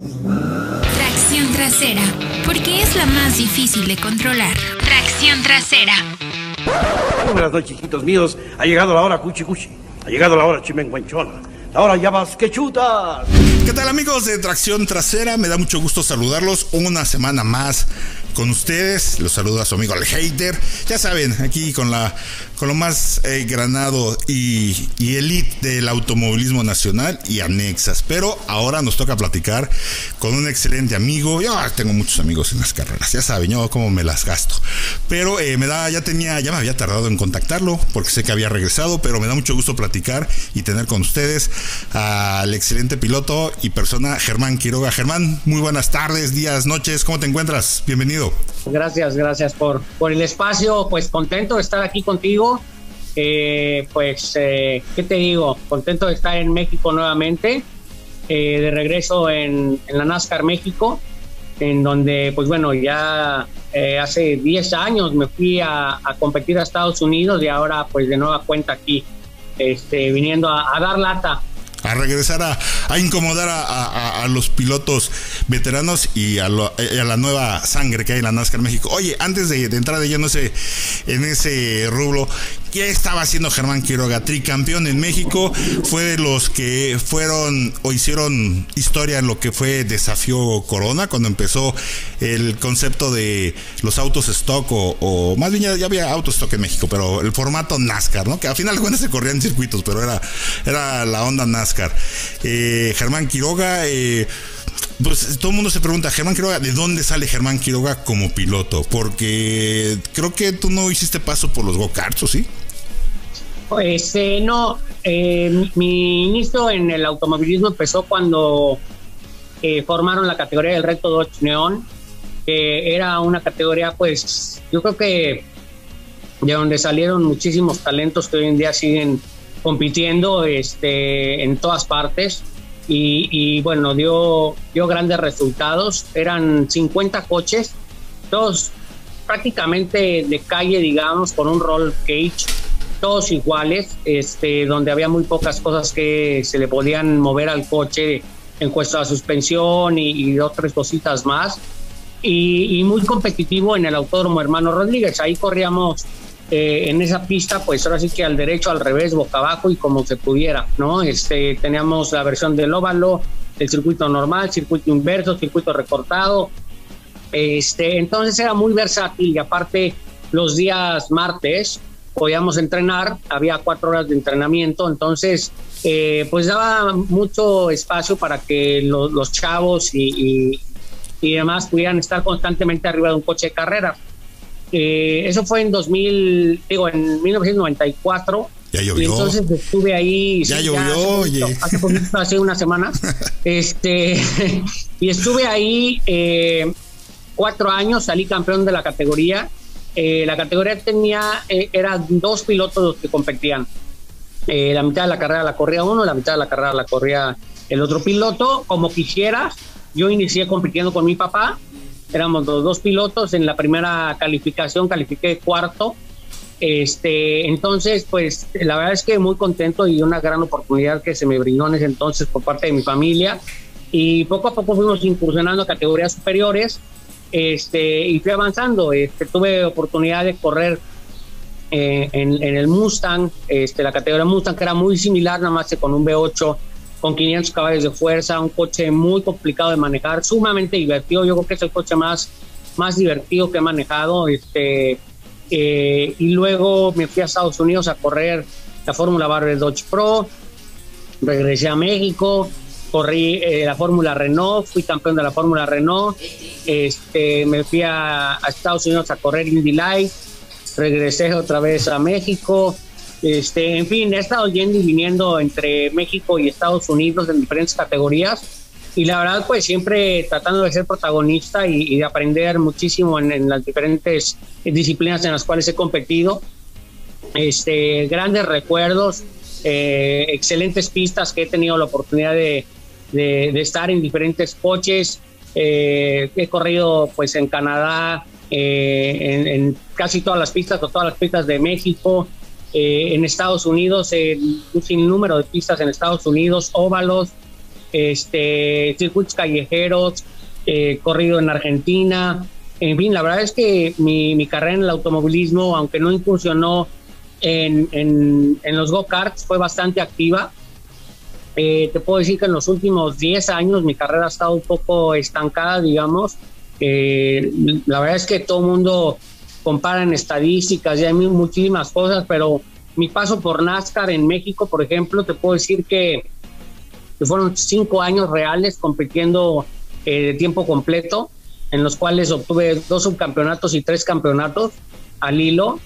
Tracción trasera, porque es la más difícil de controlar. Tracción trasera. Buenas noches, chiquitos míos. Ha llegado la hora cuchi cuchi. Ha llegado la hora chimenguanchona. La hora ya vas que chutas. ¿Qué tal amigos de Tracción Trasera? Me da mucho gusto saludarlos una semana más con ustedes. Los saluda su amigo el hater. Ya saben, aquí con la con lo más eh, granado y, elite del automovilismo nacional y anexas. Pero ahora nos toca platicar con un excelente amigo. Yo tengo muchos amigos en las carreras, ya saben, yo cómo me las gasto. Pero eh, me da, ya tenía, ya me había tardado en contactarlo porque sé que había regresado, pero me da mucho gusto platicar y tener con ustedes al excelente piloto y persona Germán Quiroga. Germán, muy buenas tardes, días, noches, ¿cómo te encuentras? Bienvenido. Gracias, gracias por, por el espacio. Pues contento de estar aquí contigo. Eh, pues, eh, ¿qué te digo? Contento de estar en México nuevamente, eh, de regreso en, la NASCAR México, en donde, pues bueno, ya hace 10 años me fui a, competir a Estados Unidos y ahora, pues de nueva cuenta aquí, este, viniendo a dar lata a regresar a, a incomodar a, a, los pilotos veteranos y a, lo, a, la nueva sangre que hay en la NASCAR México. Oye, antes de, de entrar de lleno en ese rublo, ¿qué estaba haciendo Germán Quiroga? Tricampeón en México, fue de los que fueron o hicieron historia en lo que fue Desafío Corona, cuando empezó el concepto de los autos stock o, más bien ya, había autos stock en México, pero el formato NASCAR, ¿no? Que al final de se corrían circuitos, pero era, era la onda NASCAR. Eh, Germán Quiroga, eh, pues todo el mundo se pregunta, Germán Quiroga, ¿de dónde sale Germán Quiroga como piloto? Porque creo que tú no hiciste paso por los go-karts, ¿o sí? Pues eh, no, eh, mi inicio en el automovilismo empezó cuando eh, formaron la categoría del Reto Dodge Neon, que era una categoría, pues yo creo que de donde salieron muchísimos talentos que hoy en día siguen compitiendo este, en todas partes y, y, bueno, dio, dio grandes resultados. Eran 50 coches, todos prácticamente de calle, digamos, con un roll cage, todos iguales, este, donde había muy pocas cosas que se le podían mover al coche en cuanto a suspensión y, y otras cositas más. Y, y, muy competitivo en el Autódromo Hermano Rodríguez. Ahí corríamos eh, en esa pista, pues ahora sí que al derecho, al revés, boca abajo y como se pudiera, ¿no? Este, teníamos la versión del óvalo, el circuito normal, circuito inverso, circuito recortado. Este, entonces era muy versátil y aparte los días martes podíamos entrenar, había cuatro horas de entrenamiento, entonces eh, pues daba mucho espacio para que lo, los chavos y, y, y demás pudieran estar constantemente arriba de un coche de carrera. Eh, eso fue en 2000, digo, en 1994. Ya llovió. Y entonces estuve ahí. Ya sí, llovió, ya hace, poquito, hace, poquito, hace una semana. este, y estuve ahí eh, cuatro años, salí campeón de la categoría. Eh, la categoría tenía, eh, eran dos pilotos los que competían. Eh, la mitad de la carrera la corría uno, la mitad de la carrera la corría el otro piloto. Como quisiera, yo inicié compitiendo con mi papá éramos los dos pilotos. En la primera calificación califiqué cuarto. Este, entonces, pues la verdad es que muy contento y una gran oportunidad que se me brindó en ese entonces por parte de mi familia. Y poco a poco fuimos incursionando a categorías superiores este, y fui avanzando. Este, tuve oportunidad de correr eh, en, en, el Mustang, este, la categoría Mustang, que era muy similar, nada más que con un V8 con 500 caballos de fuerza, un coche muy complicado de manejar, sumamente divertido. Yo creo que es el coche más, más divertido que he manejado. Este, eh, y luego me fui a Estados Unidos a correr la Fórmula Barber Dodge Pro, regresé a México, corrí eh, la Fórmula Renault, fui campeón de la Fórmula Renault, este, me fui a, a Estados Unidos a correr Indy Light, regresé otra vez a México, este, en fin, he estado yendo y viniendo entre México y Estados Unidos en diferentes categorías y la verdad pues siempre tratando de ser protagonista y, y de aprender muchísimo en, en, las diferentes disciplinas en las cuales he competido. Este, grandes recuerdos, eh, excelentes pistas que he tenido la oportunidad de, de, estar en diferentes coches. Eh, he corrido pues en Canadá, eh, en, casi todas las pistas todas las pistas de México, eh, en Estados Unidos, un sinnúmero de pistas en Estados Unidos, óvalos, este, circuitos callejeros, corrido en Argentina. En fin, la verdad es que mi, mi carrera en el automovilismo, aunque no incursionó en, en, en los go-karts, fue bastante activa. Eh, te puedo decir que en los últimos 10 años mi carrera ha estado un poco estancada, digamos. Eh, la verdad es que todo el mundo compara en estadísticas y hay muchísimas cosas, pero mi paso por NASCAR en México, por ejemplo, te puedo decir que, que fueron cinco años reales compitiendo eh, de tiempo completo, en los cuales obtuve dos subcampeonatos y tres campeonatos al hilo.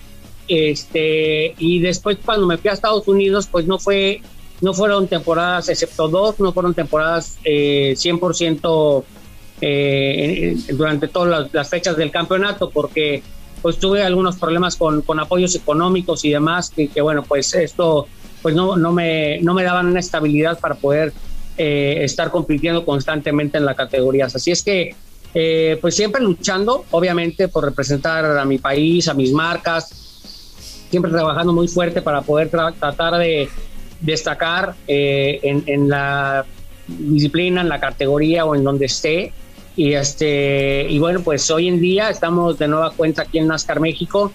Este, y después cuando me fui a Estados Unidos, pues no fue, no fueron temporadas, excepto dos, no fueron temporadas eh, 100% eh, durante todas las, fechas del campeonato, porque pues tuve algunos problemas con, con apoyos económicos y demás, que, que, bueno, pues esto pues no, no, me, no me daban una estabilidad para poder eh, estar compitiendo constantemente en las categorías. Así es que, eh, pues siempre luchando, obviamente, por representar a mi país, a mis marcas, siempre trabajando muy fuerte para poder tra tratar de destacar eh, en, en la disciplina, en la categoría o en donde esté. Y este y bueno, pues hoy en día estamos de nueva cuenta aquí en NASCAR México,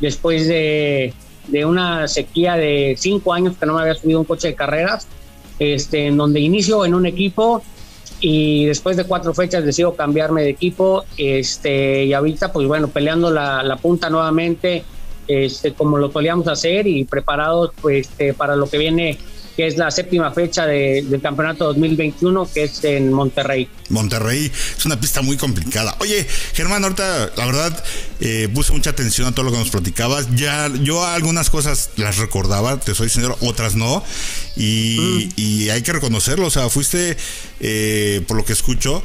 después de, de una sequía de cinco años que no me había subido un coche de carreras, este, en donde inicio en un equipo y después de cuatro fechas decido cambiarme de equipo, este, y ahorita pues bueno, peleando la, la punta nuevamente, este, como lo solíamos hacer y preparados pues este, para lo que viene que es la séptima fecha de, del campeonato 2021, que es en Monterrey. Monterrey es una pista muy complicada. Oye, Germán, ahorita la verdad eh, puse mucha atención a todo lo que nos platicabas. Ya yo algunas cosas las recordaba, te soy sincero, otras no. Y, mm. y hay que reconocerlo, o sea, fuiste, eh, por lo que escucho,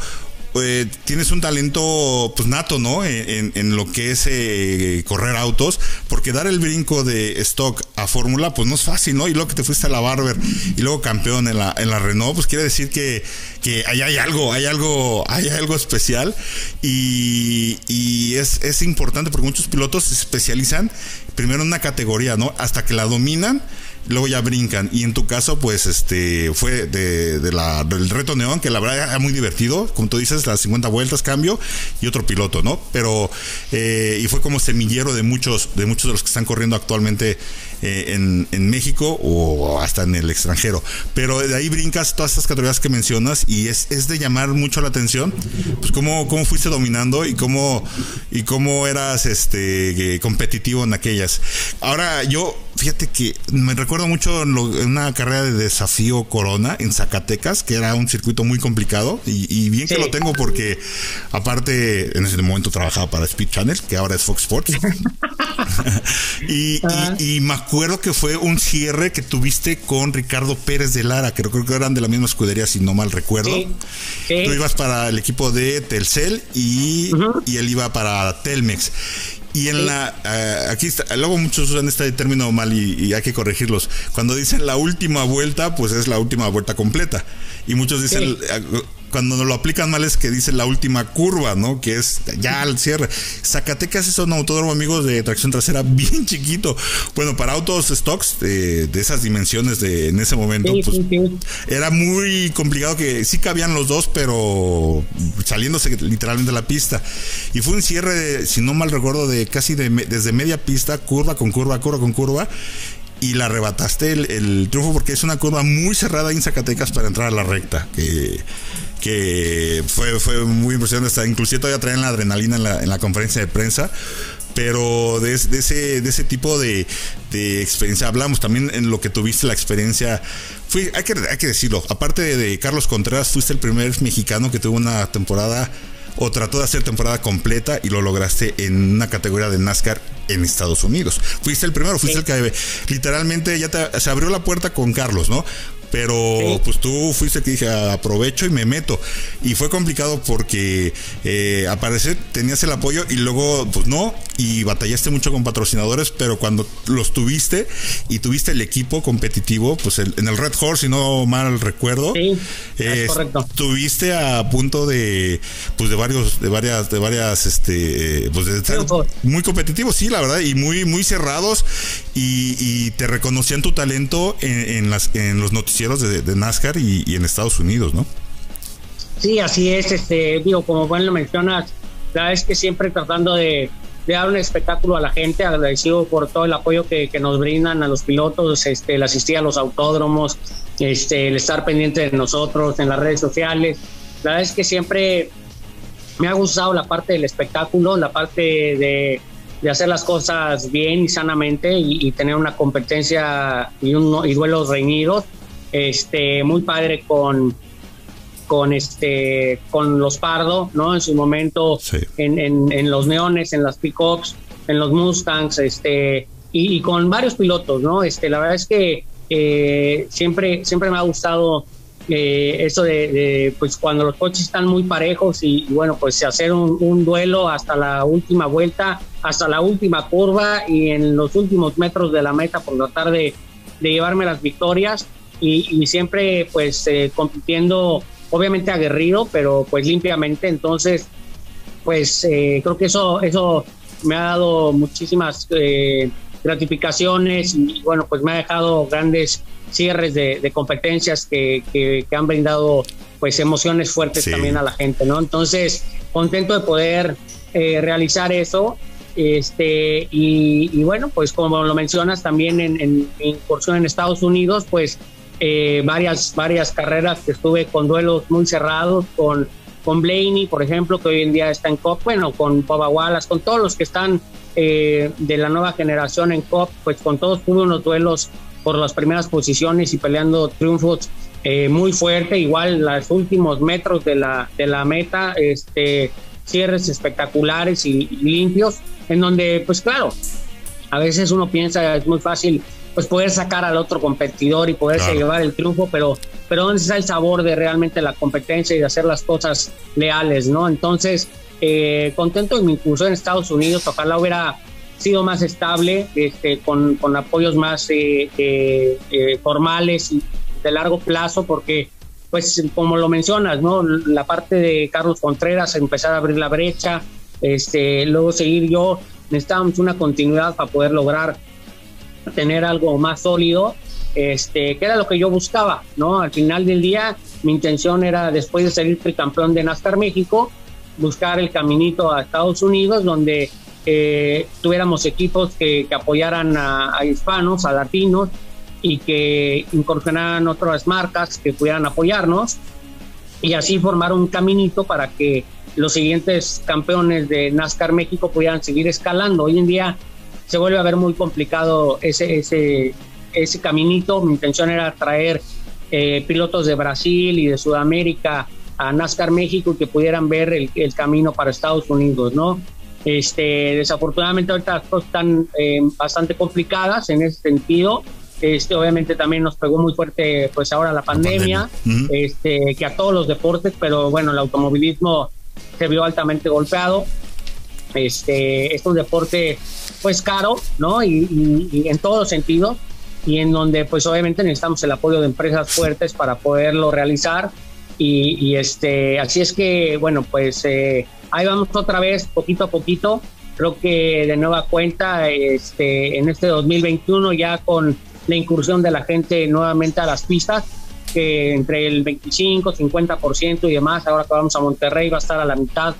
eh, tienes un talento pues nato, ¿no? En, en lo que es eh, correr autos, porque dar el brinco de stock a Fórmula, pues no es fácil, ¿no? Y luego que te fuiste a la Barber y luego campeón en la, en la Renault, pues quiere decir que, que ahí hay algo, hay algo, hay algo especial y, y es, es importante porque muchos pilotos se especializan primero en una categoría, ¿no? Hasta que la dominan luego ya brincan. Y en tu caso, pues, este, fue de, de la, del reto neón, que la verdad era muy divertido. Como tú dices, las 50 vueltas, cambio, y otro piloto, ¿no? Pero, eh, y fue como semillero de muchos, de muchos de los que están corriendo actualmente eh, en, en, México o hasta en el extranjero. Pero de ahí brincas todas estas categorías que mencionas y es, es de llamar mucho la atención, pues cómo, cómo fuiste dominando y cómo, y cómo eras este competitivo en aquellas. Ahora, yo, fíjate que me recuerdo mucho en, lo, una carrera de desafío Corona en Zacatecas, que era un circuito muy complicado, y, y bien sí. que lo tengo porque aparte en ese momento trabajaba para Speed Channel, que ahora es Fox Sports. y, ah. y, y, me acuerdo que fue un cierre que tuviste con Ricardo Pérez de Lara, que creo que eran de la misma escudería, si no mal recuerdo. Sí. Sí. Tú ibas para el equipo de Telcel y, uh -huh. y él iba para Telmex. Y en sí. la. Uh, aquí está. Luego muchos usan este término mal y, y, hay que corregirlos. Cuando dicen la última vuelta, pues es la última vuelta completa. Y muchos dicen. Sí. Cuando lo aplican mal es que dicen la última curva, ¿no? Que es ya al cierre. Zacatecas es un autódromo, amigos, de tracción trasera bien chiquito. Bueno, para autos stocks de, de esas dimensiones de en ese momento, sí, pues sí, era muy complicado que sí cabían los dos, pero saliéndose literalmente de la pista. Y fue un cierre, de, si no mal recuerdo, de casi de, desde media pista, curva con curva, curva con curva y la arrebataste el, el, triunfo porque es una curva muy cerrada en Zacatecas para entrar a la recta. Que, que fue, fue muy impresionante. Hasta inclusive todavía traen la adrenalina en la, en la conferencia de prensa. Pero de, de, ese, de ese tipo de, de, experiencia hablamos también en lo que tuviste la experiencia. Fui, hay, que, hay que decirlo, aparte de, de Carlos Contreras, fuiste el primer mexicano que tuvo una temporada o trató de hacer temporada completa y lo lograste en una categoría de NASCAR en Estados Unidos. Fuiste el primero, fuiste sí. el que literalmente ya te, se abrió la puerta con Carlos, ¿no? Pero sí. pues tú fuiste que dije aprovecho y me meto. Y fue complicado porque eh, aparecer tenías el apoyo y luego pues no. Y batallaste mucho con patrocinadores, pero cuando los tuviste y tuviste el equipo competitivo, pues el, en el Red Horse, si no mal recuerdo, sí, eh, es correcto. tuviste a punto de pues de varios, de varias, de varias, este, pues de estar muy competitivos, sí, la verdad, y muy, muy cerrados y, y te reconocían tu talento en, en las, en los noticiarios noticieros de, NASCAR y, en Estados Unidos, ¿no? Sí, así es, este, digo, como bueno lo mencionas, la verdad es que siempre tratando de, dar un espectáculo a la gente, agradecido por todo el apoyo que, nos brindan a los pilotos, este, el asistir a los autódromos, este, el estar pendiente de nosotros en las redes sociales. La verdad es que siempre me ha gustado la parte del espectáculo, la parte de, hacer las cosas bien y sanamente y, tener una competencia y, un, y duelos reñidos. Este, muy padre con, con este con los Pardo, ¿no? En su momento en, en, los Neones, en las pickups, en los Mustangs, este y, con varios pilotos, ¿no? Este, la verdad es que eh, siempre siempre me ha gustado eh, eso de, pues cuando los coches están muy parejos y, bueno pues hacer un, duelo hasta la última vuelta, hasta la última curva y en los últimos metros de la meta por tratar de, de llevarme las victorias y, siempre pues eh, compitiendo obviamente aguerrido, pero pues limpiamente. Entonces, pues eh, creo que eso, eso me ha dado muchísimas eh, gratificaciones y bueno, pues me ha dejado grandes cierres de, competencias que, que, han brindado pues emociones fuertes también a la gente, ¿no? Entonces, contento de poder eh, realizar eso. Este, y, bueno, pues como lo mencionas también en, en incursión en Estados Unidos, pues eh, varias, varias carreras que estuve con duelos muy cerrados, con, con Blaney, por ejemplo, que hoy en día está en COP, bueno, con Boba Wallace, con todos los que están eh, de la nueva generación en COP, pues con todos tuve unos duelos por las primeras posiciones y peleando triunfos eh, muy fuerte, igual los últimos metros de la, de la meta, este, cierres espectaculares y, limpios, en donde, pues claro, a veces uno piensa es muy fácil pues poder sacar al otro competidor y poderse llevar el triunfo, pero, pero ¿dónde está el sabor de realmente la competencia y de hacer las cosas leales, ¿no? Entonces, eh, contento de mi incursión en Estados Unidos, ojalá hubiera sido más estable, este, con, con apoyos más eh, eh, formales y de largo plazo, porque, pues, como lo mencionas, ¿no? La parte de Carlos Contreras, empezar a abrir la brecha, este, luego seguir yo, necesitábamos una continuidad para poder lograr tener algo más sólido, este, que era lo que yo buscaba, ¿no? Al final del día, mi intención era, después de salir campeón de NASCAR México, buscar el caminito a Estados Unidos, donde eh, tuviéramos equipos que, apoyaran a, hispanos, a latinos, y que incursionaran otras marcas que pudieran apoyarnos, y así formar un caminito para que los siguientes campeones de NASCAR México pudieran seguir escalando. Hoy en día se vuelve a ver muy complicado ese, ese, ese caminito. Mi intención era traer eh, pilotos de Brasil y de Sudamérica a NASCAR México y que pudieran ver el, el camino para Estados Unidos, ¿no? Este, desafortunadamente ahorita las cosas están eh, bastante complicadas en ese sentido. Este, obviamente también nos pegó muy fuerte pues ahora la pandemia, este, que a todos los deportes, pero bueno, el automovilismo se vio altamente golpeado. Este, es un deporte pues caro, ¿no? Y, en todos sentidos, y en donde pues obviamente necesitamos el apoyo de empresas fuertes para poderlo realizar. Y, este, así es que, bueno, pues eh, ahí vamos otra vez, poquito a poquito. Creo que de nueva cuenta, este, en este 2021 ya con la incursión de la gente nuevamente a las pistas, que entre el 25, 50% y demás, ahora que vamos a Monterrey va a estar a la mitad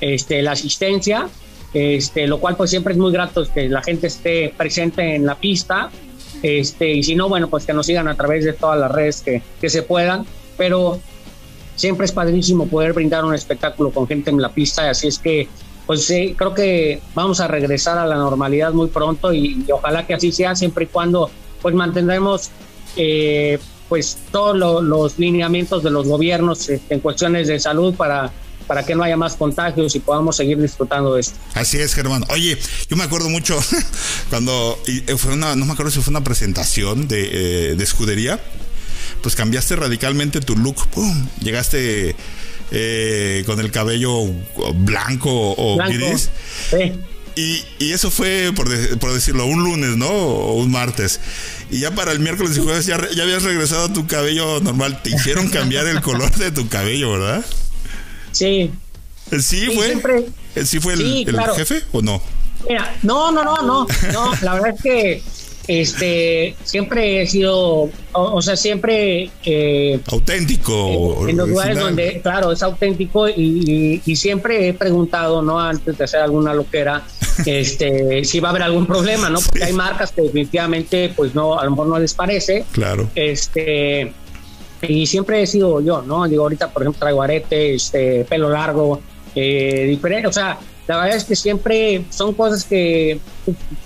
este, la asistencia, este, lo cual pues siempre es muy grato que la gente esté presente en la pista, este, y si no, bueno, pues que nos sigan a través de todas las redes que, que se puedan, pero siempre es padrísimo poder brindar un espectáculo con gente en la pista, así es que pues sí, creo que vamos a regresar a la normalidad muy pronto y, ojalá que así sea, siempre y cuando pues mantendremos eh, pues todos los lineamientos de los gobiernos este, en cuestiones de salud para para que no haya más contagios y podamos seguir disfrutando de esto. Así es, Germán. Oye, yo me acuerdo mucho cuando eh, fue una, no me acuerdo si fue una presentación de, eh, de escudería, pues cambiaste radicalmente tu look, ¡pum! Llegaste eh, con el cabello blanco o gris. Sí. Y, y, eso fue, por, por, decirlo, un lunes, ¿no? O un martes. Y ya para el miércoles y jueves ya, ya habías regresado a tu cabello normal. Te hicieron cambiar el color de tu cabello, ¿verdad? Sí. ¿Sí, fue? ¿Sí fue el, jefe o no? Mira, no, no, no, no, no. La verdad es que este, siempre he sido, o, sea, siempre... Eh, auténtico. en los lugares donde, claro, es auténtico y, siempre he preguntado, ¿no? Antes de hacer alguna loquera, este, si va a haber algún problema, ¿no? Porque hay marcas que definitivamente, pues no, a lo mejor no les parece. Claro. Este, y siempre he sido yo, ¿no? Digo, ahorita, por ejemplo, traigo arete, este, pelo largo, eh, diferente, o sea, la verdad es que siempre son cosas que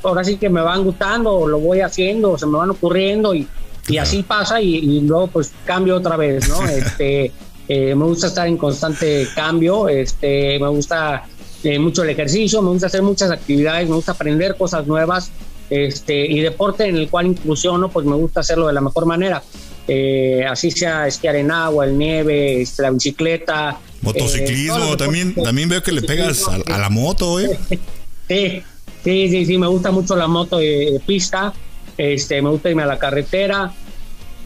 ahora sí que me van gustando, lo voy haciendo, se me van ocurriendo y, y así pasa y, luego pues cambio otra vez, ¿no? este, eh, me gusta estar en constante cambio, este, me gusta eh, mucho el ejercicio, me gusta hacer muchas actividades, me gusta aprender cosas nuevas, este, y deporte en el cual inclusiono, pues me gusta hacerlo de la mejor manera. Eh, así sea esquiar en agua, el nieve, este, la bicicleta. Motociclismo, también, también veo que le pegas a, la moto, ¿eh? Sí, sí, sí, me gusta mucho la moto de, pista, este, me gusta irme a la carretera,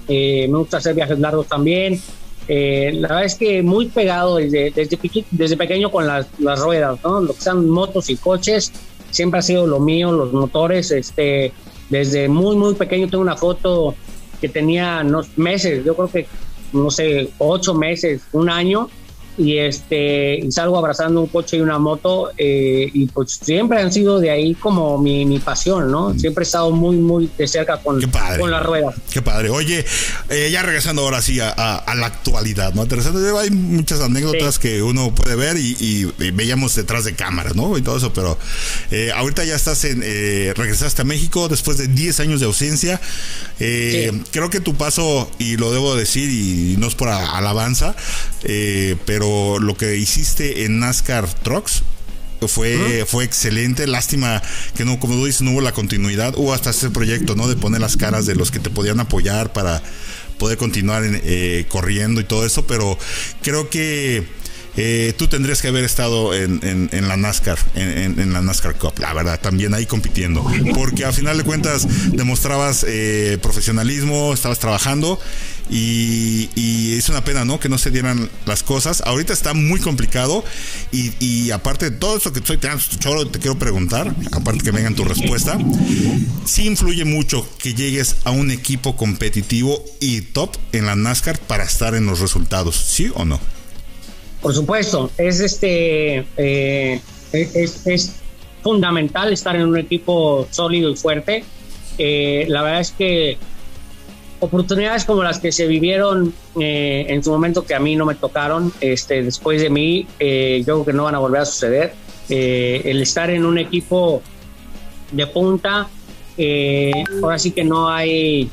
eh, me gusta hacer viajes largos también. Eh, la verdad es que muy pegado desde, desde, desde pequeño con las, las, ruedas, ¿no? Lo que sean motos y coches, siempre ha sido lo mío, los motores, este, desde muy, muy pequeño tengo una foto que tenía unos meses, yo creo que, no sé, ocho meses, un año, y este y salgo abrazando un coche y una moto eh, y pues siempre han sido de ahí como mi, mi pasión, ¿no? Mm. Siempre he estado muy, muy de cerca con, con las ruedas. Qué padre. Oye, eh, ya regresando ahora sí a, a, la actualidad, ¿no? Hay muchas anécdotas que uno puede ver y, veíamos detrás de cámaras, ¿no? Y todo eso, pero eh, ahorita ya estás en, regresaste a México después de 10 años de ausencia. Creo que tu paso, y lo debo decir, y no es por alabanza, pero pero lo que hiciste en NASCAR Trucks fue, fue excelente. Lástima que no, como tú dices, no hubo la continuidad. Hubo hasta ese proyecto, ¿no? De poner las caras de los que te podían apoyar para poder continuar eh, corriendo y todo eso. Pero creo que eh, tú tendrías que haber estado en, la NASCAR, en, la NASCAR Cup, la verdad, también ahí compitiendo, porque a final de cuentas demostrabas eh, profesionalismo, estabas trabajando y, es una pena, ¿no? Que no se dieran las cosas. Ahorita está muy complicado y, aparte de todo esto que estoy te, te quiero preguntar, aparte que vengan tu respuesta, sí influye mucho que llegues a un equipo competitivo y top en la NASCAR para estar en los resultados, ¿sí o no? Por supuesto, es este eh, es, fundamental estar en un equipo sólido y fuerte. Eh, la verdad es que oportunidades como las que se vivieron eh, en su momento que a mí no me tocaron, este, después de mí, yo creo que no van a volver a suceder. el estar en un equipo de punta, ahora sí que no hay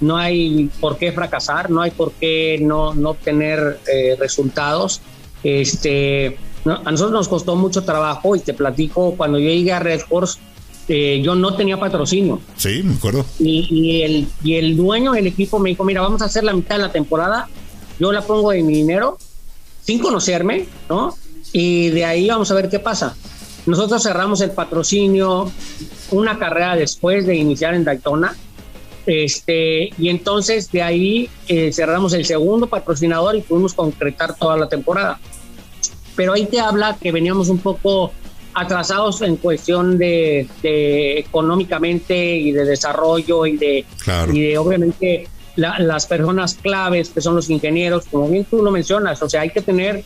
no hay por qué fracasar, no hay por qué no, no obtener resultados. Este, a nosotros nos costó mucho trabajo y te platico, cuando yo llegué a Red Horse, eh, yo no tenía patrocinio. Sí, me acuerdo. Y, el, y el dueño del equipo me dijo, mira, vamos a hacer la mitad de la temporada, yo la pongo de mi dinero, sin conocerme, ¿no? Y de ahí vamos a ver qué pasa. Nosotros cerramos el patrocinio una carrera después de iniciar en Daytona. Este, y entonces de ahí eh, cerramos el segundo patrocinador y pudimos concretar toda la temporada pero ahí te habla que veníamos un poco atrasados en cuestión de, económicamente y de desarrollo y de, y de obviamente las personas claves que son los ingenieros, como bien tú lo mencionas, o sea, hay que tener,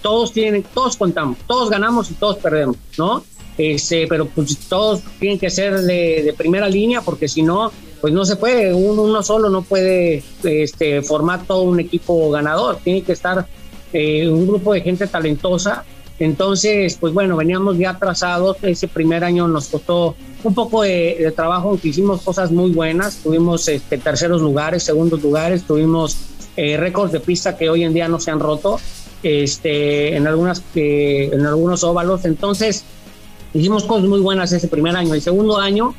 todos tienen, todos contamos, todos ganamos y todos perdemos, ¿no? Este, pero pues todos tienen que ser de, primera línea porque si no, pues no se puede, uno, uno solo no puede este, formar todo un equipo ganador, tiene que estar eh, un grupo de gente talentosa. Entonces, pues bueno, veníamos ya atrasados. Ese primer año nos costó un poco de, trabajo, aunque hicimos cosas muy buenas. Tuvimos este, terceros lugares, segundos lugares, tuvimos eh, récords de pista que hoy en día no se han roto este, en, algunas, eh, en algunos óvalos. Entonces, hicimos cosas muy buenas ese primer año. El segundo año,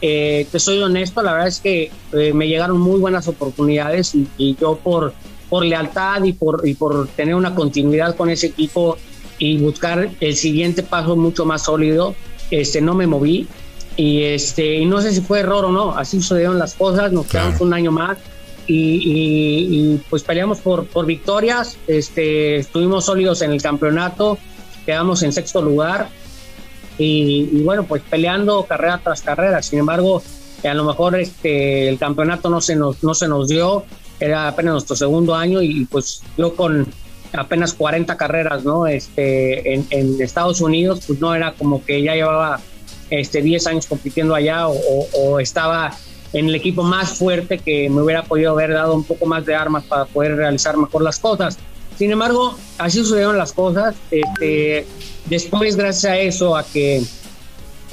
te soy honesto, la verdad es que me llegaron muy buenas oportunidades y yo por por lealtad y por, y por tener una continuidad con ese equipo y buscar el siguiente paso mucho más sólido, este, no me moví. Y, este, y no sé si fue error o no, así sucedieron las cosas, nos quedamos un año más y, pues peleamos por, por victorias, este, estuvimos sólidos en el campeonato, quedamos en sexto lugar y, bueno, pues peleando carrera tras carrera. Sin embargo, a lo mejor este, el campeonato no se nos, no se nos dio, era apenas nuestro segundo año y pues yo con apenas 40 carreras, ¿no? Este, en, Estados Unidos, pues no era como que ya llevaba este, 10 años compitiendo allá o, estaba en el equipo más fuerte que me hubiera podido haber dado un poco más de armas para poder realizar mejor las cosas. Sin embargo, así sucedieron las cosas. Este, después, gracias a eso, a que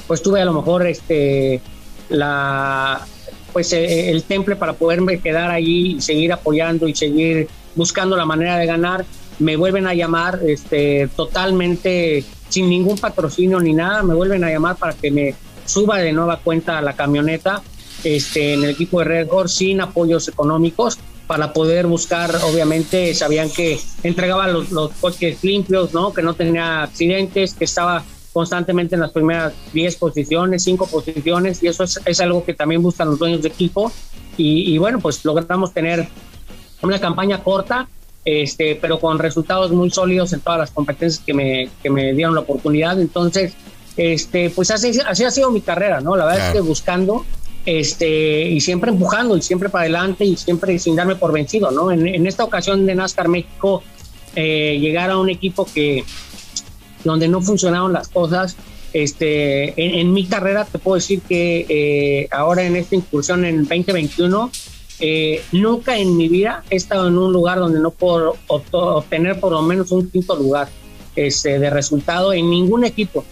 pues tuve a lo mejor este, la, pues eh, el temple para poderme quedar allí y seguir apoyando y seguir buscando la manera de ganar, me vuelven a llamar este, totalmente sin ningún patrocinio ni nada, me vuelven a llamar para que me suba de nueva cuenta a la camioneta este, en el equipo de Red Horse sin apoyos económicos para poder buscar, obviamente, sabían que entregaba los, los coches limpios, ¿no? que no tenía accidentes, que estaba constantemente en las primeras 10 posiciones, 5 posiciones, y eso es, algo que también buscan los dueños de equipo. Y, bueno, pues logramos tener una campaña corta, este, pero con resultados muy sólidos en todas las competencias que me, que me dieron la oportunidad. Entonces, este, pues así, así ha sido mi carrera, ¿no? La verdad claro. es que buscando este, y siempre empujando y siempre para adelante y siempre sin darme por vencido, ¿no? En, en esta ocasión de NASCAR México, eh, llegar a un equipo que donde no funcionaron las cosas, este, en, en mi carrera te puedo decir que eh, ahora en esta incursión en 2021 eh, nunca en mi vida he estado en un lugar donde no puedo obtener por lo menos un quinto lugar este, de resultado en ningún equipo.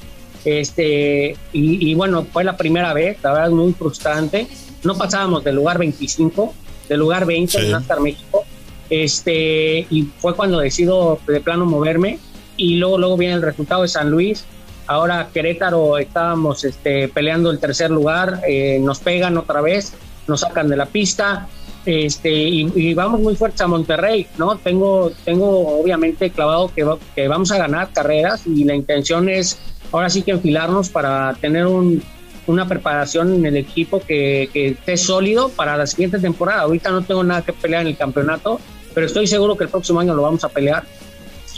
Este, y, y, bueno, fue la primera vez, la verdad, muy frustrante. No pasábamos del lugar 25, del lugar 20 sí. en NASCAR México. Este, y fue cuando decido de plano moverme. Y luego, luego viene el resultado de San Luis. Ahora Querétaro estábamos este, peleando el tercer lugar, eh, nos pegan otra vez, nos sacan de la pista, este, y, y, vamos muy fuertes a Monterrey, ¿no? Tengo, tengo obviamente clavado que, que, vamos a ganar carreras y la intención es ahora sí que enfilarnos para tener un, una preparación en el equipo que, que, esté sólido para la siguiente temporada. Ahorita no tengo nada que pelear en el campeonato, pero estoy seguro que el próximo año lo vamos a pelear.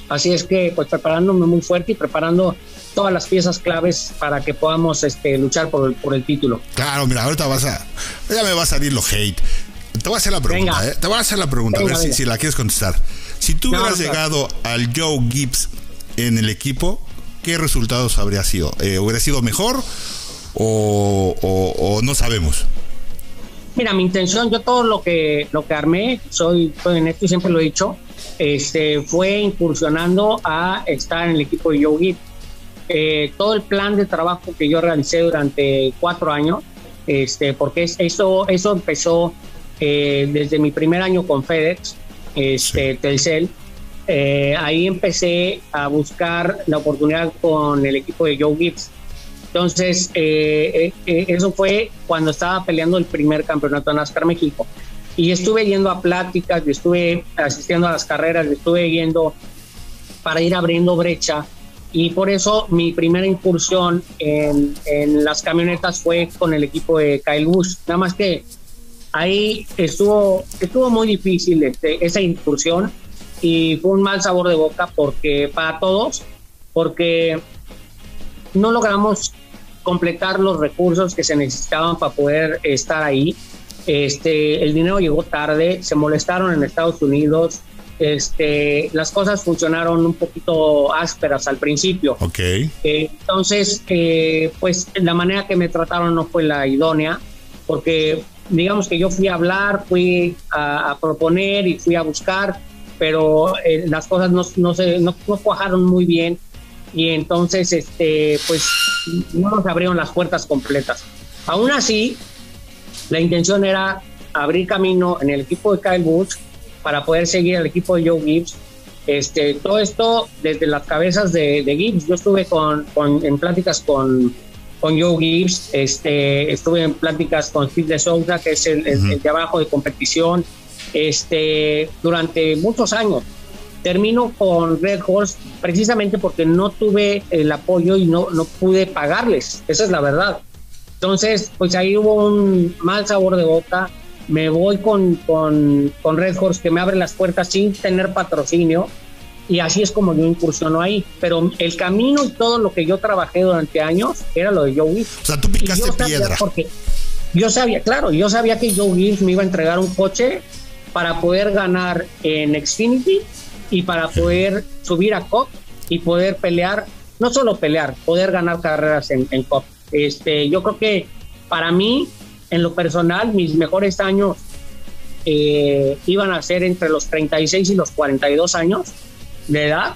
Así es que pues preparándome muy fuerte y preparando todas las piezas claves para que podamos este, luchar por el, por el título. Claro, mira, ahorita vas a, ya me va a salir lo hate. Te voy a hacer la pregunta, ¿eh? Te voy a hacer la pregunta, venga, a ver si, si, la quieres contestar. Si tú hubieras no, llegado al Joe Gibbs en el equipo, ¿qué resultados habría sido? Eh, ¿Hubiera sido mejor o, o, o, no sabemos? Mira, mi intención, yo todo lo que lo que armé, soy, soy en esto y siempre lo he dicho, este, fue incursionando a estar en el equipo de Joe Gibbs. Eh, todo el plan de trabajo que yo realicé durante cuatro años, este, porque eso, eso empezó eh, desde mi primer año con FedEx, este, sí. Telcel, eh, ahí empecé a buscar la oportunidad con el equipo de Joe Gibbs. Entonces, eh, eh, eso fue cuando estaba peleando el primer campeonato de NASCAR México. Y estuve yendo a pláticas, estuve asistiendo a las carreras, estuve yendo para ir abriendo brecha. Y por eso mi primera incursión en, en las camionetas fue con el equipo de Kyle Busch. Nada más que ahí estuvo, estuvo muy difícil este, esa incursión y fue un mal sabor de boca porque para todos, porque no logramos completar los recursos que se necesitaban para poder estar ahí. Este, el dinero llegó tarde, se molestaron en Estados Unidos, este, las cosas funcionaron un poquito ásperas al principio. Okay. Eh, entonces, eh, pues la manera que me trataron no fue la idónea, porque digamos que yo fui a hablar, fui a, a proponer y fui a buscar, pero eh, las cosas no, no, se, no, no, cuajaron muy bien y entonces este pues no nos abrieron las puertas completas. Aún así, la intención era abrir camino en el equipo de Kyle Busch para poder seguir al equipo de Joe Gibbs. Este, todo esto desde las cabezas de, de Gibbs. Yo estuve con, con, en pláticas con, con Joe Gibbs, este, estuve en pláticas con Steve de Souza, que es el, el de abajo de competición, este, durante muchos años. Termino con Red Horse precisamente porque no tuve el apoyo y no, no pude pagarles, esa es la verdad. Entonces, pues ahí hubo un mal sabor de boca. Me voy con, con, con Red Horse que me abre las puertas sin tener patrocinio y así es como yo incursiono ahí. Pero el camino y todo lo que yo trabajé durante años era lo de Joey. O sea, tú picaste piedra. Porque yo sabía, claro, yo sabía que Joe Gibbs me iba a entregar un coche para poder ganar en Xfinity y para poder subir a COP y poder pelear, no solo pelear, poder ganar carreras en, en COP. Este, yo creo que para mí, en lo personal, mis mejores años eh, iban a ser entre los 36 y los 42 años de edad,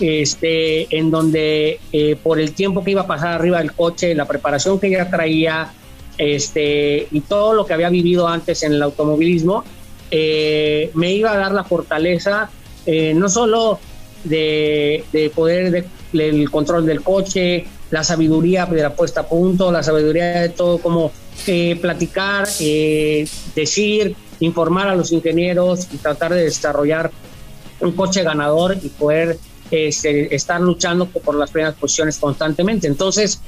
este, en donde eh, por el tiempo que iba a pasar arriba del coche, la preparación que ya traía, este, y todo lo que había vivido antes en el automovilismo, eh, me iba a dar la fortaleza, no solo de, poder del control del coche, la sabiduría de la puesta a punto, la sabiduría de todo, como platicar, decir, informar a los ingenieros y tratar de desarrollar un coche ganador y poder este, estar luchando por las primeras posiciones constantemente. Entonces,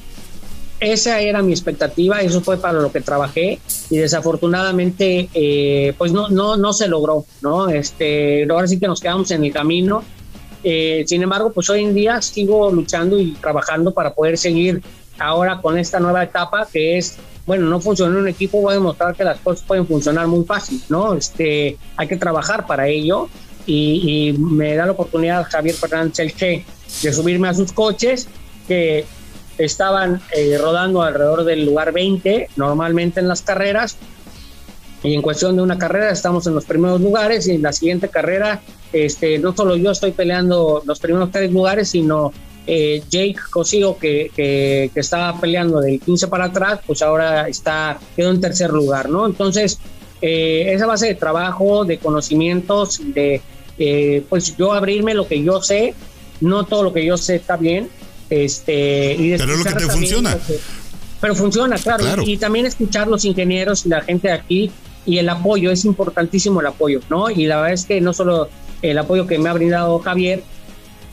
esa era mi expectativa, eso fue para lo que trabajé y desafortunadamente eh, pues no, no, no se logró, ¿no? Este, ahora sí que nos quedamos en el camino. Eh, sin embargo, pues hoy en día sigo luchando y trabajando para poder seguir ahora con esta nueva etapa que es bueno, no funciona en un equipo, voy a demostrar que las cosas pueden funcionar muy fácil, ¿no? Este, hay que trabajar para ello y, me da la oportunidad Javier Fernández Elche de subirme a sus coches que estaban eh, rodando alrededor del lugar 20 normalmente en las carreras y en cuestión de una carrera estamos en los primeros lugares y en la siguiente carrera este no solo yo estoy peleando los primeros tres lugares sino eh, Jake Cosigo, que, que, estaba peleando del 15 para atrás, pues ahora está, quedó en tercer lugar, ¿no? Entonces, eh, esa base de trabajo, de conocimientos, de eh, pues yo abrirme lo que yo sé, no todo lo que yo sé está bien, este, y pero es lo que te funciona. pero funciona, claro, Y, y, también escuchar los ingenieros y la gente de aquí y el apoyo, es importantísimo el apoyo, ¿no? Y la verdad es que no solo el apoyo que me ha brindado Javier,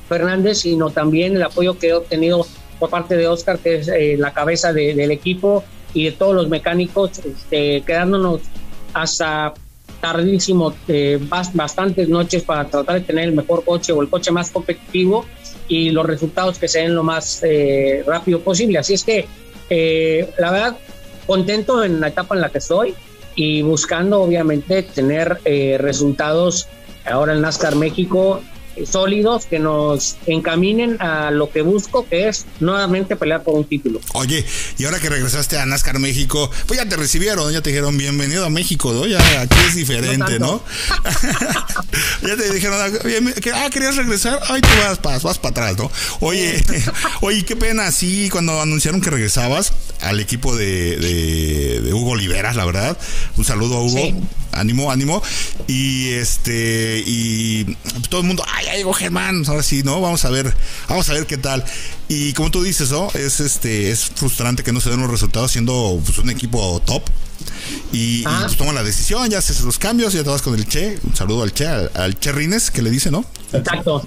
Fernández, sino también el apoyo que he obtenido por parte de Oscar, que es eh, la cabeza del equipo y de todos los mecánicos, este, quedándonos hasta tardísimo, eh, bastantes noches para tratar de tener el mejor coche o el coche más competitivo y los resultados que se den lo más eh, rápido posible. Así es que, la verdad, contento en la etapa en la que estoy y buscando, obviamente, tener resultados ahora en NASCAR México sólidos que nos encaminen a lo que busco, que es nuevamente pelear por un título. Oye, y ahora que regresaste a NASCAR México, pues ya te recibieron, ya te dijeron bienvenido a México, ¿no? Ya aquí es diferente, ¿no? ya te dijeron, ah, querías regresar, ay, tú vas, vas, para atrás, ¿no? Oye, oye, qué pena, sí, cuando anunciaron que regresabas al equipo de, de, Hugo Oliveras, la verdad, un saludo a Hugo, ánimo, ánimo, y este, y todo el mundo, ay, ya llegó Germán, ahora sí, ¿no? Vamos a ver, vamos a ver qué tal. Y como tú dices, ¿no? Es este, es frustrante que no se den los resultados siendo pues, un equipo top. Y, ah. pues, toma la decisión, ya haces los cambios, ya te vas con el Che. Un saludo al Che, al, Che Rines, que le dice, ¿no? Exacto.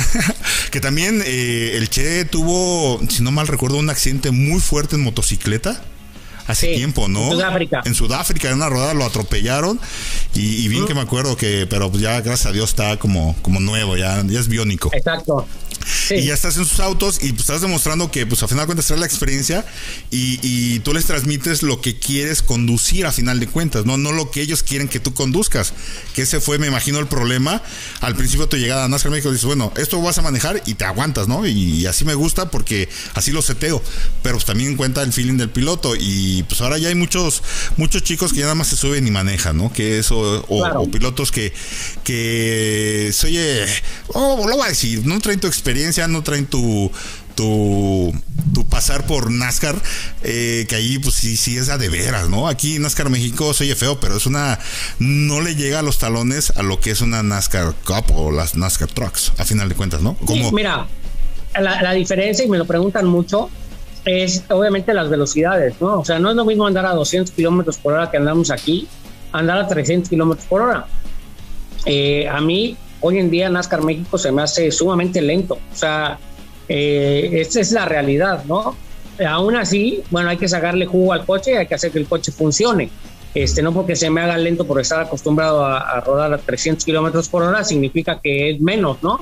que también eh, el Che tuvo, si no mal recuerdo, un accidente muy fuerte en motocicleta hace tiempo, ¿no? En Sudáfrica. En Sudáfrica, en una rodada lo atropellaron y, bien que me acuerdo que, pero pues ya gracias a Dios está como, como nuevo, ya, ya es biónico. Exacto. Y ya estás en sus autos y pues estás demostrando que pues a final de cuentas es la experiencia y, y, tú les transmites lo que quieres conducir a final de cuentas, no no lo que ellos quieren que tú conduzcas, que ese fue me imagino el problema. Al principio tu llegada a NASCAR México dices, bueno, esto vas a manejar y te aguantas, ¿no? Y, así me gusta porque así lo seteo, pero pues también cuenta el feeling del piloto y pues ahora ya hay muchos muchos chicos que ya nada más se suben y manejan, ¿no? Que eso o, pilotos que que se oye, oh, lo voy a decir, no traen tu experiencia no traen tu, tu, tu pasar por NASCAR, eh, que ahí pues sí, sí es a de veras, ¿no? Aquí NASCAR México se oye feo, pero es una, no le llega a los talones a lo que es una NASCAR Cup o las NASCAR Trucks, a final de cuentas, ¿no? Como... mira, la, diferencia, y me lo preguntan mucho, es obviamente las velocidades, ¿no? O sea, no es lo mismo andar a 200 kilómetros por hora que andamos aquí, andar a 300 kilómetros por hora. Eh, a mí, hoy en día NASCAR México se me hace sumamente lento. O sea, eh, es la realidad, ¿no? Aún así, bueno, hay que sacarle jugo al coche y hay que hacer que el coche funcione. Este, no porque se me haga lento por estar acostumbrado a, rodar a 300 kilómetros por hora, significa que es menos, ¿no?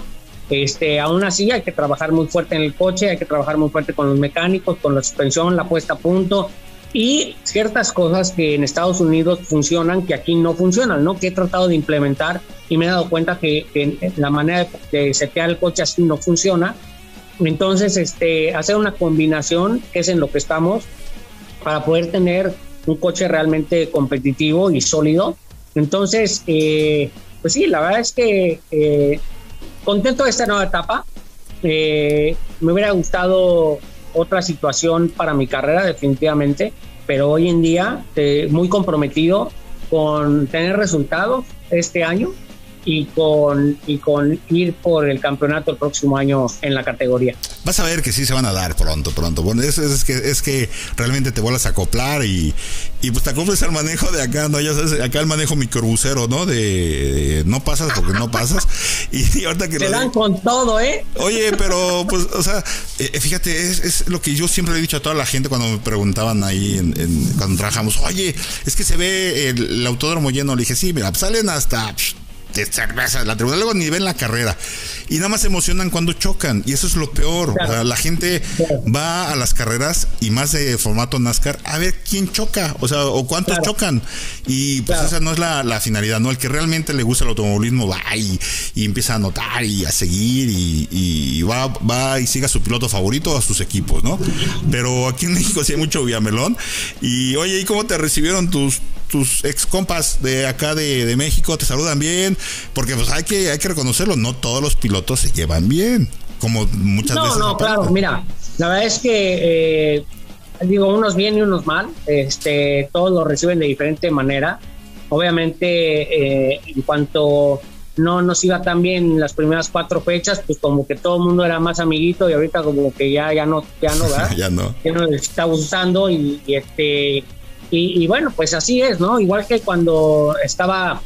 Este, aún así hay que trabajar muy fuerte en el coche, hay que trabajar muy fuerte con los mecánicos, con la suspensión, la puesta a punto, y ciertas cosas que en Estados Unidos funcionan que aquí no funcionan, ¿no? Que he tratado de implementar y me he dado cuenta que, la manera de setear el coche así no funciona. Entonces, este, hacer una combinación, que es en lo que estamos, para poder tener un coche realmente competitivo y sólido. Entonces, eh, pues sí, la verdad es que eh, contento de esta nueva etapa. Eh, me hubiera gustado otra situación para mi carrera, definitivamente, pero hoy en día muy comprometido con tener resultados este año y con, y con ir por el campeonato el próximo año en la categoría. Vas a ver que sí se van a dar pronto, pronto. Bueno, es, es, que, es que realmente te vuelvas a acoplar y, y pues te acoples al manejo de acá, ¿no? Ya sabes, acá el manejo microbusero, ¿no? De, no pasas porque no pasas. Y, ahorita que... Te dan con todo, ¿eh? Oye, pero pues, o sea, eh, fíjate, es, es, lo que yo siempre le he dicho a toda la gente cuando me preguntaban ahí en, cuando trabajamos, oye, es que se ve el, el autódromo lleno. Le dije, sí, mira, salen hasta la tribuna, luego ni ven la carrera. Y nada más se emocionan cuando chocan. Y eso es lo peor. la gente va a las carreras y más de formato NASCAR a ver quién choca, o sea, o cuántos chocan. Y pues esa no es la, finalidad, ¿no? El que realmente le gusta el automovilismo va y, empieza a anotar y a seguir y, va, va y siga a su piloto favorito a sus equipos, ¿no? Pero aquí en México sí hay mucho viamelón. Y oye, ¿y cómo te recibieron tus, tus ex compas de acá de, de México? ¿Te saludan bien? Porque pues hay que, hay que reconocerlo, no todos los pilotos se llevan bien, como muchas veces. No, no, claro, mira, la verdad es que eh, digo, unos bien y unos mal, este, todos lo reciben de diferente manera. Obviamente, eh, en cuanto no nos iba tan bien las primeras cuatro fechas, pues como que todo el mundo era más amiguito y ahorita como que ya, ya no, ya no, ¿verdad? ya no. Ya no está gustando y, este, y, bueno, pues así es, ¿no? Igual que cuando estaba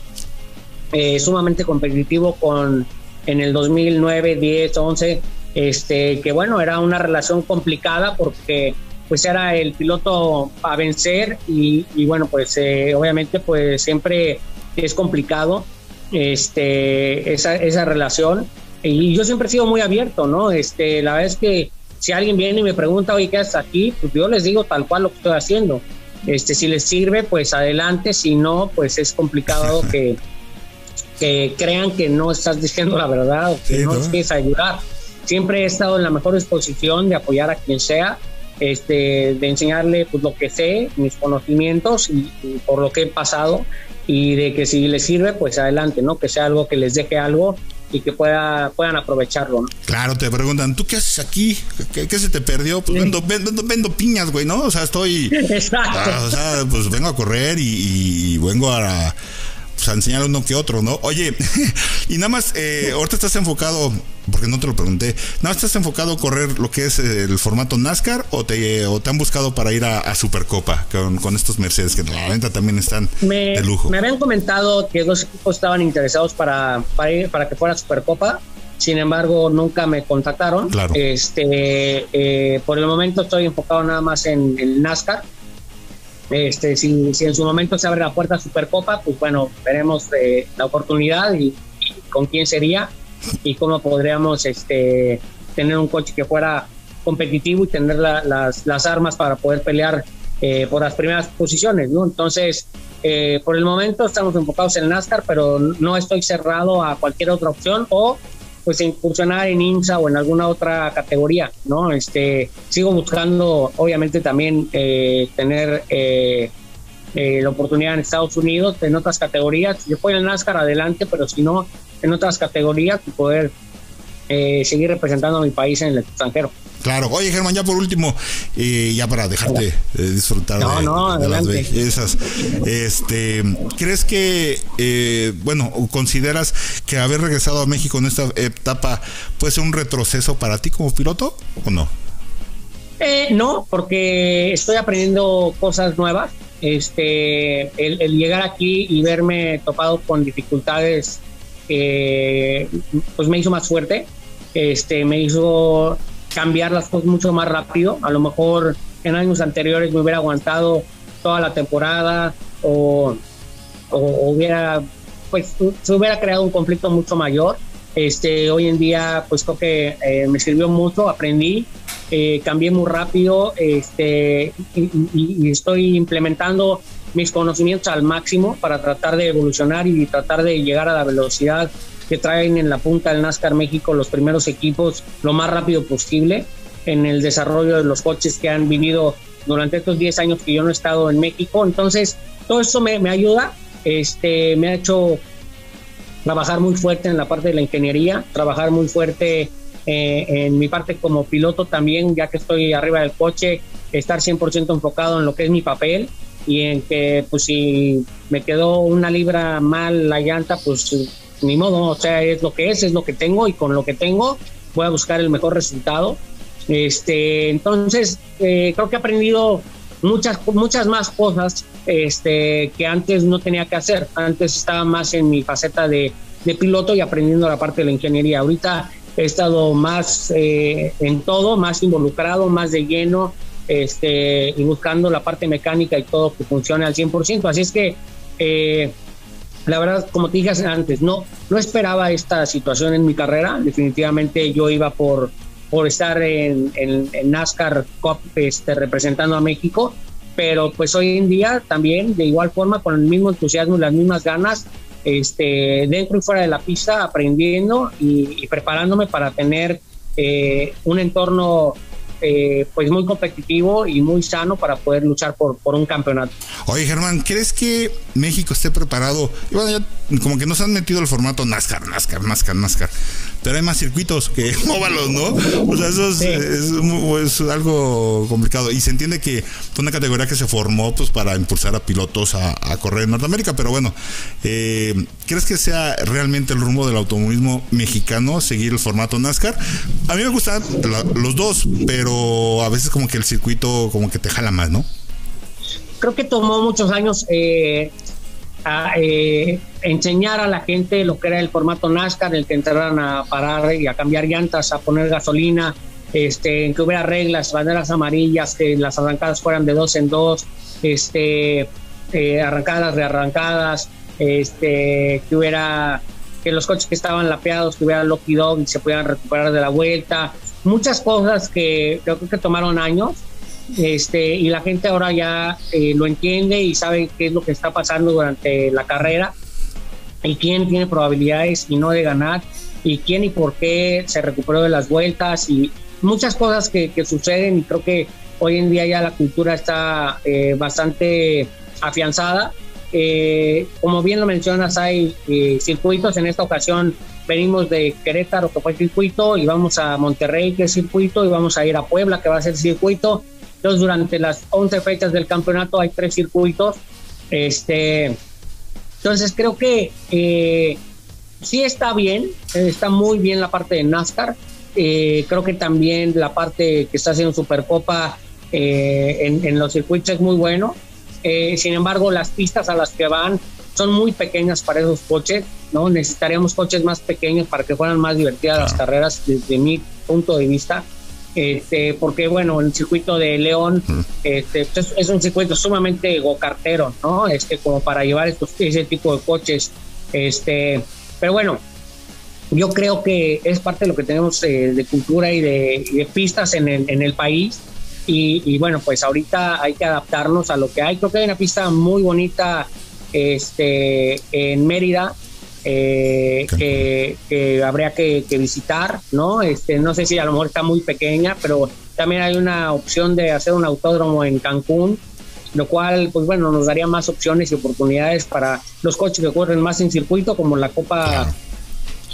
eh, sumamente competitivo con en el 2009, 10, 11, este, que bueno, era una relación complicada porque pues era el piloto a vencer y, bueno, pues eh, obviamente pues siempre es complicado este, esa, esa relación y yo siempre he sido muy abierto, ¿no? Este, la verdad es que si alguien viene y me pregunta, oye, ¿qué haces aquí? Pues yo les digo tal cual lo que estoy haciendo. Este, si les sirve, pues adelante, si no, pues es complicado que, que crean que no estás diciendo la verdad o que no, quieres ayudar. Siempre he estado en la mejor disposición de apoyar a quien sea, este, de enseñarle pues, lo que sé, mis conocimientos y, por lo que he pasado y de que si les sirve, pues adelante, ¿no? Que sea algo que les deje algo y que pueda, puedan aprovecharlo, ¿no? Claro, te preguntan, ¿tú qué haces aquí? ¿Qué, se te perdió? Pues vendo, vendo, piñas, güey, ¿no? O sea, estoy... Exacto. Ah, o sea, pues vengo a correr y, y vengo a pues, a enseñar uno que otro, ¿no? Oye, y nada más, eh, ahorita estás enfocado, porque no te lo pregunté, ¿nada más estás enfocado a correr lo que es el formato NASCAR o te, o te han buscado para ir a, Supercopa con, estos Mercedes que realmente también están de lujo? Me habían comentado que dos equipos estaban interesados para, para, ir, para que fuera Supercopa. Sin embargo, nunca me contactaron. Claro. Este, eh, por el momento estoy enfocado nada más en el NASCAR este, si, si, en su momento se abre la puerta a Supercopa, pues bueno, veremos eh, la oportunidad y, con quién sería y cómo podríamos este, tener un coche que fuera competitivo y tener las, las, armas para poder pelear eh, por las primeras posiciones. Entonces, eh, por el momento estamos enfocados en NASCAR, pero no estoy cerrado a cualquier otra opción o pues incursionar en IMSA o en alguna otra categoría, ¿no? Este, sigo buscando, obviamente, también eh, tener eh, eh, la oportunidad en Estados Unidos, en otras categorías. Si puedo en NASCAR, adelante, pero si no, en otras categorías, poder seguir representando a mi país en el extranjero. Claro. Oye, Germán, ya por último, y ya para dejarte disfrutar de, las bellezas, este, ¿crees que, eh, bueno, consideras que haber regresado a México en esta etapa puede ser un retroceso para ti como piloto o no? Eh, no, porque estoy aprendiendo cosas nuevas. Este, el, llegar aquí y verme topado con dificultades, eh, pues me hizo más fuerte. Este, me hizo cambiar las cosas mucho más rápido. A lo mejor en años anteriores me hubiera aguantado toda la temporada o, hubiera, pues se hubiera creado un conflicto mucho mayor. Este, hoy en día, pues creo que eh, me sirvió mucho, aprendí, eh, cambié muy rápido este, y, estoy implementando mis conocimientos al máximo para tratar de evolucionar y tratar de llegar a la velocidad que traen en la punta del NASCAR México los primeros equipos lo más rápido posible en el desarrollo de los coches que han vivido durante estos 10 años que yo no he estado en México. Entonces, todo eso me, me ayuda, este, me ha hecho trabajar muy fuerte en la parte de la ingeniería, trabajar muy fuerte eh, en mi parte como piloto también, ya que estoy arriba del coche, estar 100% enfocado en lo que es mi papel y en que pues si me quedó una libra mal la llanta, pues ni modo, o sea, es lo que es, es lo que tengo y con lo que tengo voy a buscar el mejor resultado. Este, entonces, eh, creo que he aprendido muchas, muchas más cosas este, que antes no tenía que hacer. Antes estaba más en mi faceta de, de piloto y aprendiendo la parte de la ingeniería. Ahorita he estado más eh, en todo, más involucrado, más de lleno, este, y buscando la parte mecánica y todo que funcione al 100%. Así es que, eh, la verdad, como te dije antes, no, no esperaba esta situación en mi carrera. Definitivamente yo iba por, por estar en, en, NASCAR Cup este, representando a México, pero pues hoy en día también, de igual forma, con el mismo entusiasmo y las mismas ganas, este, dentro y fuera de la pista, aprendiendo y, preparándome para tener eh, un entorno eh, pues muy competitivo y muy sano para poder luchar por, por un campeonato. Oye Germán, ¿crees que México esté preparado? bueno, ya como que nos han metido el formato NASCAR, NASCAR, NASCAR, NASCAR pero hay más circuitos que óvalos, ¿no? O sea, eso es, algo complicado. Y se entiende que fue una categoría que se formó pues para impulsar a pilotos a, correr en Norteamérica, pero bueno, eh, ¿crees que sea realmente el rumbo del automovilismo mexicano seguir el formato NASCAR? A mí me gustan los dos, pero a veces como que el circuito como que te jala más, ¿no? Creo que tomó muchos años eh, a eh, enseñar a la gente lo que era el formato NASCAR, el que entraran a parar y a cambiar llantas, a poner gasolina, este, que hubiera reglas, banderas amarillas, que las arrancadas fueran de dos en dos, este, eh, arrancadas, rearrancadas, este, que hubiera que los coches que estaban lapeados, que hubiera Lucky Dog y se pudieran recuperar de la vuelta, muchas cosas que creo que tomaron años este, y la gente ahora ya eh, lo entiende y sabe qué es lo que está pasando durante la carrera y quién tiene probabilidades y no de ganar y quién y por qué se recuperó de las vueltas y muchas cosas que, suceden y creo que hoy en día ya la cultura está eh, bastante afianzada. Eh, como bien lo mencionas, hay circuitos. En esta ocasión venimos de Querétaro, que fue circuito, y vamos a Monterrey, que es circuito, y vamos a ir a Puebla, que va a ser circuito entonces, durante las 11 fechas del campeonato hay tres circuitos. Este, entonces, creo que eh, sí está bien, está muy bien la parte de NASCAR. Eh, creo que también la parte que está haciendo Supercopa eh, en, los circuitos es muy bueno. sin embargo, las pistas a las que van son muy pequeñas para esos coches, ¿no? Necesitaríamos coches más pequeños para que fueran más divertidas las carreras desde mi punto de vista este, porque bueno, el circuito de León este, pues, es, un circuito sumamente gocartero, ¿no? Este, como para llevar estos, ese tipo de coches. Este, pero bueno, yo creo que es parte de lo que tenemos eh, de cultura y de, pistas en el, en el país. Y, y, bueno, pues ahorita hay que adaptarnos a lo que hay. Creo que hay una pista muy bonita este, en Mérida, eh, que, habría que, visitar, ¿no? Este, no sé si a lo mejor está muy pequeña, pero también hay una opción de hacer un autódromo en Cancún, lo cual, pues bueno, nos daría más opciones y oportunidades para los coches que corren más en circuito, como la Copa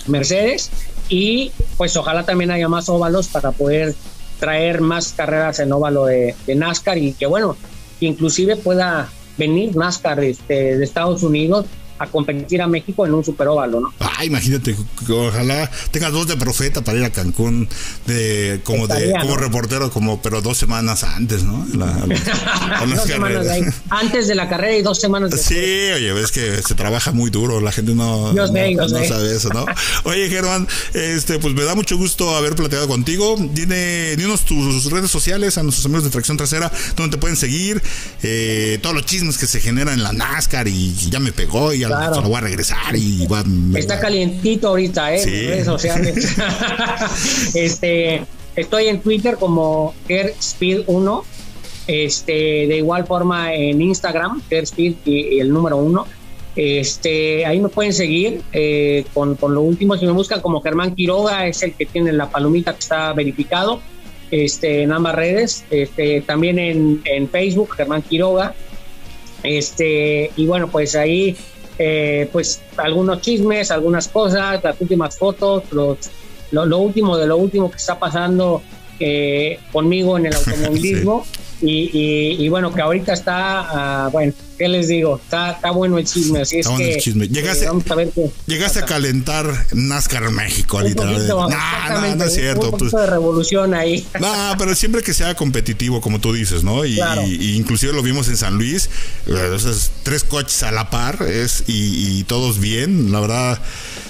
Mercedes, y pues ojalá también haya más óvalos para poder traer más carreras en óvalo de, de NASCAR y que bueno, inclusive pueda venir NASCAR este, de Estados Unidos a competir a México en un superóvalo, ¿no? Ah, imagínate, ojalá tengas dos de profeta para ir a Cancún de como de como reportero, como pero dos semanas antes, ¿no? dos semanas antes de la carrera y dos semanas después. Sí, oye, ves que se trabaja muy duro, la gente no, no, sabe eso, ¿no? Oye, Germán, este, pues me da mucho gusto haber platicado contigo. Dime, dinos tus redes sociales a nuestros amigos de Tracción Trasera, donde te pueden seguir, eh, todos los chismes que se generan en la NASCAR y ya me pegó y claro. voy a regresar y Está calientito ahorita, ¿eh? Sí. Redes sociales. este, estoy en Twitter como Speed1, este, de igual forma en Instagram, Speed y, el número uno. Este, ahí me pueden seguir eh, con, con, lo último. Si me buscan como Germán Quiroga, es el que tiene la palomita que está verificado este, en ambas redes. Este, también en, en Facebook, Germán Quiroga. Este, y bueno, pues ahí, eh, pues algunos chismes, algunas cosas, las últimas fotos, los, lo, último de lo último que está pasando eh, conmigo en el automovilismo. Y, bueno, que ahorita está, ah, bueno, ¿qué les digo? Está, está bueno el chisme, así es que... El chisme. Llegaste, eh, llegaste a calentar NASCAR México, literalmente. No, no, no es cierto. Un pues. de revolución ahí. No, pero siempre que sea competitivo, como tú dices, ¿no? Y, inclusive lo vimos en San Luis, esos tres coches a la par, es, y, todos bien, la verdad...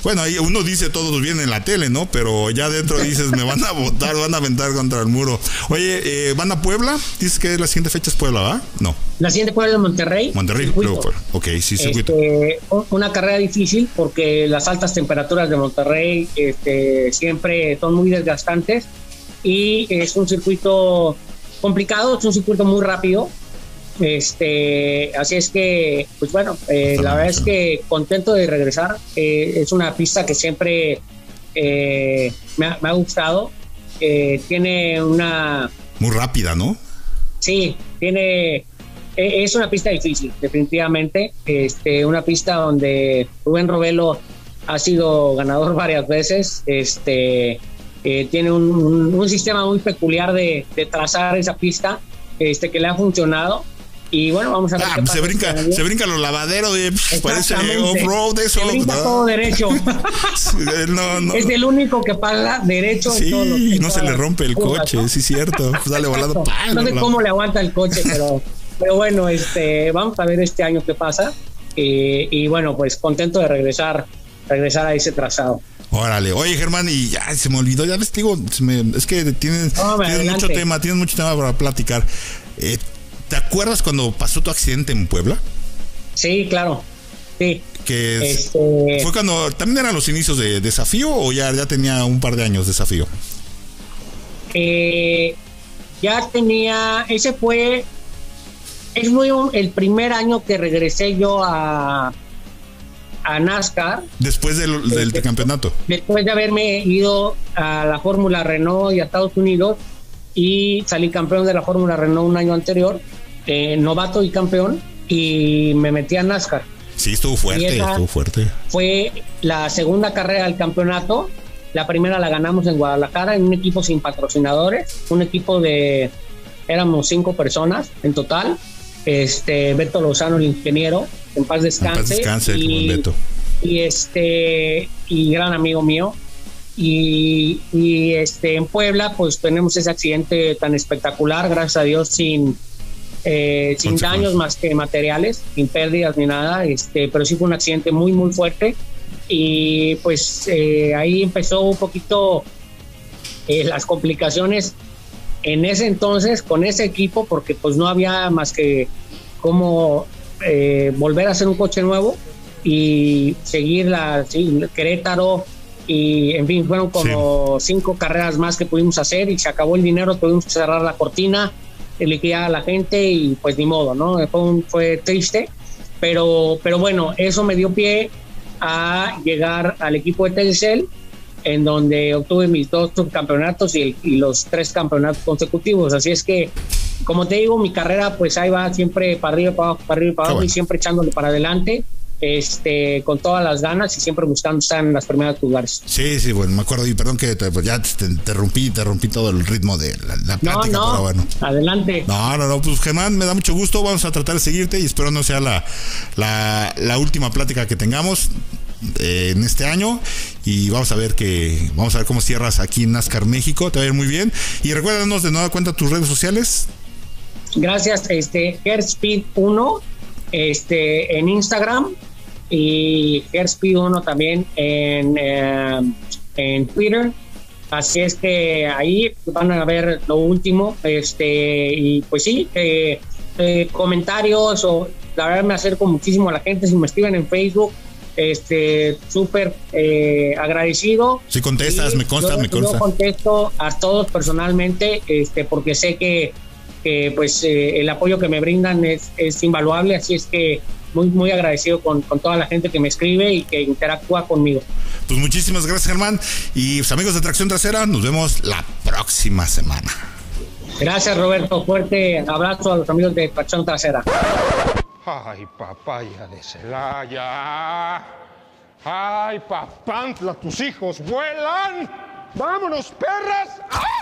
Bueno, ahí uno dice todos bien en la tele, ¿no? Pero ya dentro dices, me van a votar, van a aventar contra el muro. Oye, eh, ¿van a Puebla? Dices que la siguiente fecha es Puebla, ¿va? No. La siguiente Puebla es Monterrey. Monterrey, luego Puebla. Ok, sí, circuito. Este, una carrera difícil porque las altas temperaturas de Monterrey este, siempre son muy desgastantes y es un circuito complicado, es un circuito muy rápido. Este, así es que, pues bueno, eh, la verdad es que contento de regresar. Eh, es una pista que siempre eh, me, ha, me, ha, gustado. tiene una... Muy rápida, ¿no? Sí, tiene e, es una pista difícil, definitivamente. Este, una pista donde Rubén Robelo ha sido ganador varias veces. Este, eh, tiene un, sistema muy peculiar de, trazar esa pista este, que le ha funcionado. Y bueno, vamos a ver. Ah, pues se, brinca, se brinca los lavaderos, de, parece off-road, eso. Se brinca todo derecho. Es el único que paga derecho. Sí, y no se le rompe el coche, sí, cierto. Pues dale volando. no sé cómo le aguanta el coche, pero, pero bueno, este, vamos a ver este año qué pasa. y bueno, pues contento de regresar, regresar a ese trazado. Órale, oye Germán, y ya se me olvidó, ya les digo, es que tienes, tienes mucho tema, tienes mucho tema para platicar. Eh, ¿Te acuerdas cuando pasó tu accidente en Puebla? Sí, claro. Sí. Que este, fue cuando también eran los inicios de desafío o ya, ya tenía un par de años desafío. Eh, ya tenía, ese fue, es muy el primer año que regresé yo a, a NASCAR. Después del, del este, campeonato. Después de haberme ido a la Fórmula Renault y a Estados Unidos y salí campeón de la Fórmula Renault un año anterior eh, novato y campeón y me metí a NASCAR. Sí, estuvo fuerte, estuvo fuerte. Fue la segunda carrera del campeonato. La primera la ganamos en Guadalajara en un equipo sin patrocinadores, un equipo de éramos cinco personas en total. Este Beto Lozano, el ingeniero, en paz descanse. y, Beto. y este y gran amigo mío. Y, y este en Puebla, pues tenemos ese accidente tan espectacular, gracias a Dios, sin eh, sin daños más que materiales, sin pérdidas ni nada, este, pero sí fue un accidente muy, muy fuerte. Y pues eh, ahí empezó un poquito eh, las complicaciones en ese entonces con ese equipo, porque pues no había más que cómo volver a hacer un coche nuevo y seguir la Querétaro y en fin fueron como cinco carreras más que pudimos hacer y se acabó el dinero tuvimos que cerrar la cortina liquidar a la gente y pues ni modo, ¿no? Fue, fue triste, pero, pero bueno, eso me dio pie a llegar al equipo de Telcel, en donde obtuve mis dos campeonatos y, los tres campeonatos consecutivos. Así es que, como te digo, mi carrera pues ahí va siempre para arriba, para abajo, para arriba, para abajo y siempre echándole para adelante este, con todas las ganas y siempre buscando estar en las primeras lugares. Sí, sí, bueno, me acuerdo y perdón que te, pues ya te interrumpí, te rompí todo el ritmo de la, plática, no, no, bueno. Adelante. No, no, no, pues Germán, me da mucho gusto, vamos a tratar de seguirte y espero no sea la, la, última plática que tengamos eh, en este año y vamos a ver que vamos a ver cómo cierras aquí en NASCAR México, te va a ir muy bien y recuérdanos de nueva cuenta tus redes sociales. Gracias, este Airspeed 1 este en Instagram y Airspeed 1 también en, eh, en Twitter. Así es que ahí van a ver lo último. Este, y pues sí, eh, eh, comentarios o la verdad me acerco muchísimo a la gente. Si me escriben en Facebook, este súper eh, agradecido. Si contestas, me consta, me consta. Yo contesto a todos personalmente, este, porque sé que, que pues eh, el apoyo que me brindan es, es invaluable, así es que muy, muy agradecido con, con, toda la gente que me escribe y que interactúa conmigo. Pues muchísimas gracias, Germán. Y pues, amigos de Tracción Trasera, nos vemos la próxima semana. Gracias, Roberto. Fuerte abrazo a los amigos de Tracción Trasera. Ay, papaya de Celaya. Ay, papantla, tus hijos vuelan. Vámonos, perras. ¡Ay!